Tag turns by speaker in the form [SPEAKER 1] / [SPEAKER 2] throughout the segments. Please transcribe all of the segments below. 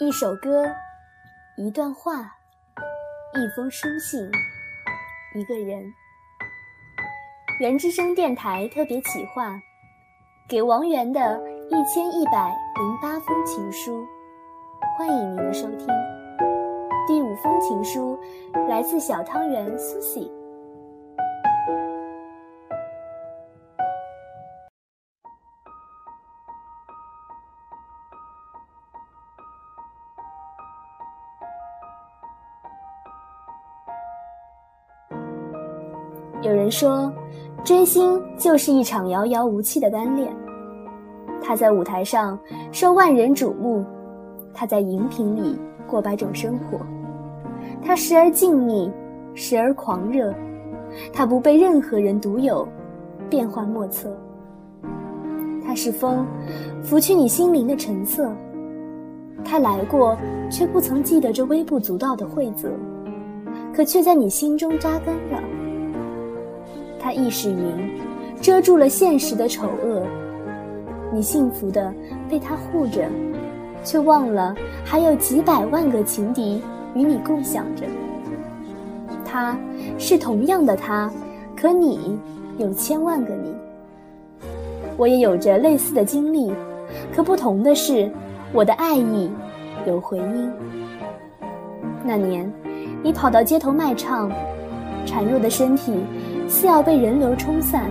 [SPEAKER 1] 一首歌，一段话，一封书信，一个人。原之声电台特别企划，给王源的一千一百零八封情书，欢迎您的收听。第五封情书来自小汤圆 Susie。有人说，追星就是一场遥遥无期的单恋。他在舞台上受万人瞩目，他在荧屏里过百种生活。他时而静谧，时而狂热。他不被任何人独有，变幻莫测。他是风，拂去你心灵的陈色。他来过，却不曾记得这微不足道的惠泽，可却在你心中扎根了。他亦是云，遮住了现实的丑恶。你幸福的被他护着，却忘了还有几百万个情敌与你共享着。他是同样的他，可你有千万个你。我也有着类似的经历，可不同的是，我的爱意有回音。那年，你跑到街头卖唱，孱弱的身体。似要被人流冲散，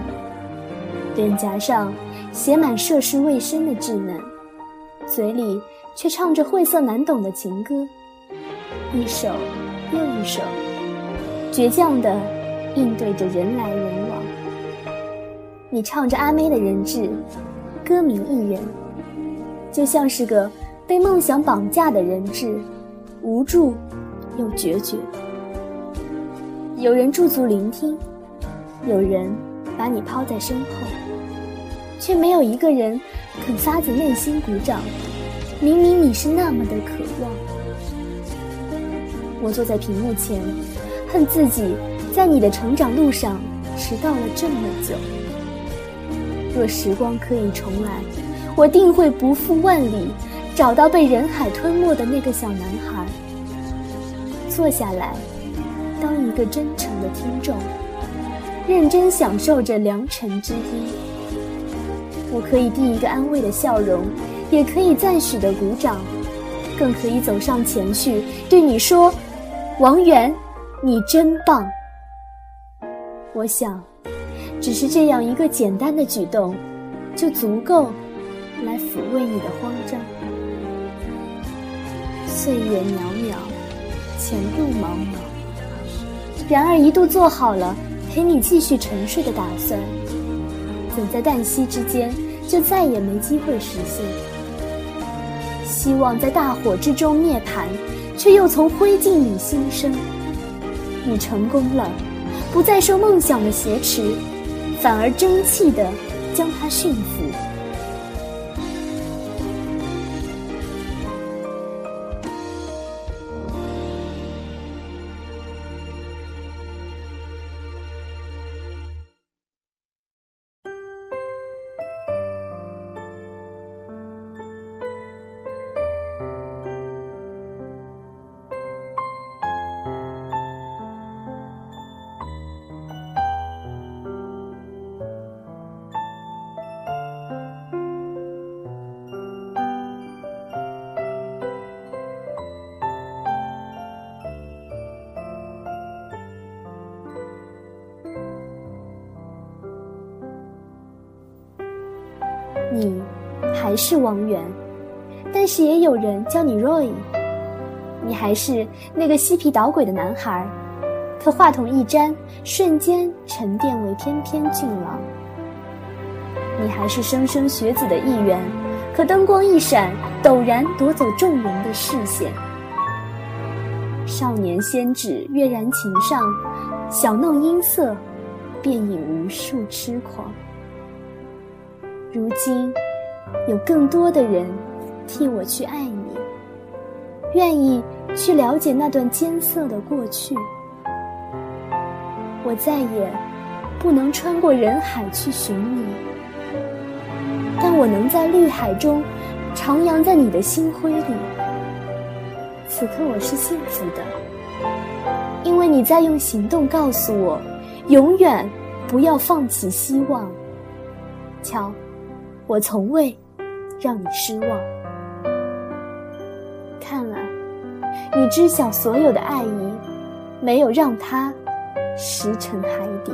[SPEAKER 1] 脸颊上写满涉世未深的稚嫩，嘴里却唱着晦涩难懂的情歌，一首又一首，倔强地应对着人来人往。你唱着阿妹的人质，歌名一人，就像是个被梦想绑架的人质，无助又决绝。有人驻足聆听。有人把你抛在身后，却没有一个人肯发自内心鼓掌。明明你是那么的渴望。我坐在屏幕前，恨自己在你的成长路上迟到了这么久。若时光可以重来，我定会不负万里，找到被人海吞没的那个小男孩，坐下来，当一个真诚的听众。认真享受着良辰之机，我可以递一个安慰的笑容，也可以赞许的鼓掌，更可以走上前去对你说：“王源，你真棒。”我想，只是这样一个简单的举动，就足够来抚慰你的慌张。岁月渺渺，前路茫茫，然而一度做好了。陪你继续沉睡的打算，怎在旦夕之间就再也没机会实现？希望在大火之中灭盘，却又从灰烬里新生。你成功了，不再受梦想的挟持，反而争气的将它驯服。还是王源，但是也有人叫你 Roy。你还是那个嬉皮捣鬼的男孩，可话筒一沾，瞬间沉淀为翩翩俊朗。你还是莘莘学子的一员，可灯光一闪，陡然夺走众人的视线。少年仙指跃然琴上，小弄音色，便引无数痴狂。如今，有更多的人替我去爱你，愿意去了解那段艰涩的过去。我再也不能穿过人海去寻你，但我能在绿海中徜徉在你的星辉里，此刻我是幸福的，因为你在用行动告诉我，永远不要放弃希望。瞧，我从未让你失望。看来，你知晓所有的爱意，没有让他石沉海底。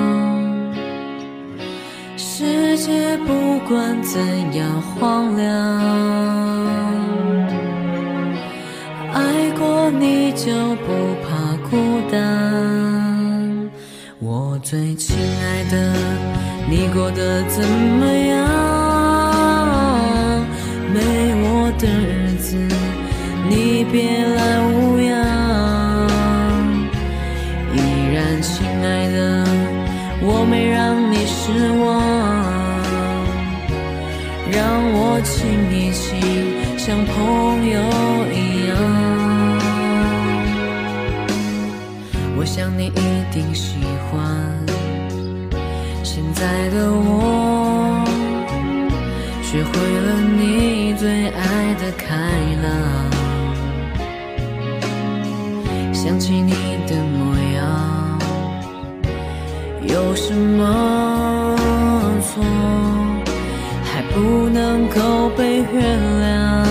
[SPEAKER 2] 也不管怎样荒凉，爱过你就不怕孤单。我最亲爱的，你过得怎么样？没我的日定喜欢现在的我，学会了你最爱的开朗。想起你的模样，有什么错？还不能够被原谅。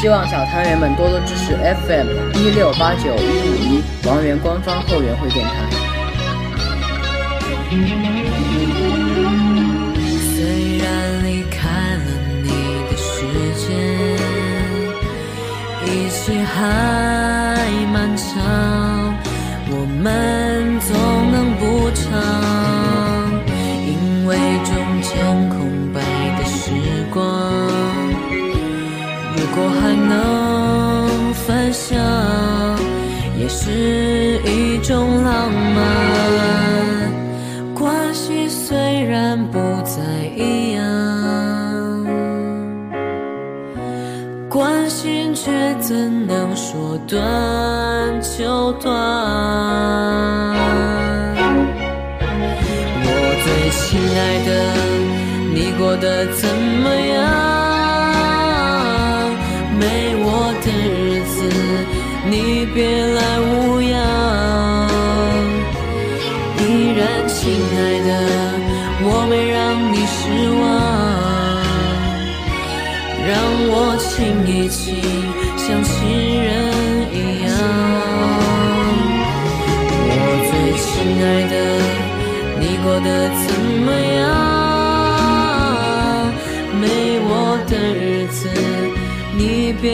[SPEAKER 3] 希望小团员们多多支持 FM 一六八九一五一王源官方后援会电台。
[SPEAKER 2] 虽然离开了你的世界。一切还漫长，我们却怎能说断就断？我最亲爱的，你过得怎么样？没我的日子，你别来无恙。依然亲爱的，我没让你失望。让我亲一亲，像亲人一样。我最亲爱的，你过得怎么样？没我的日子，你别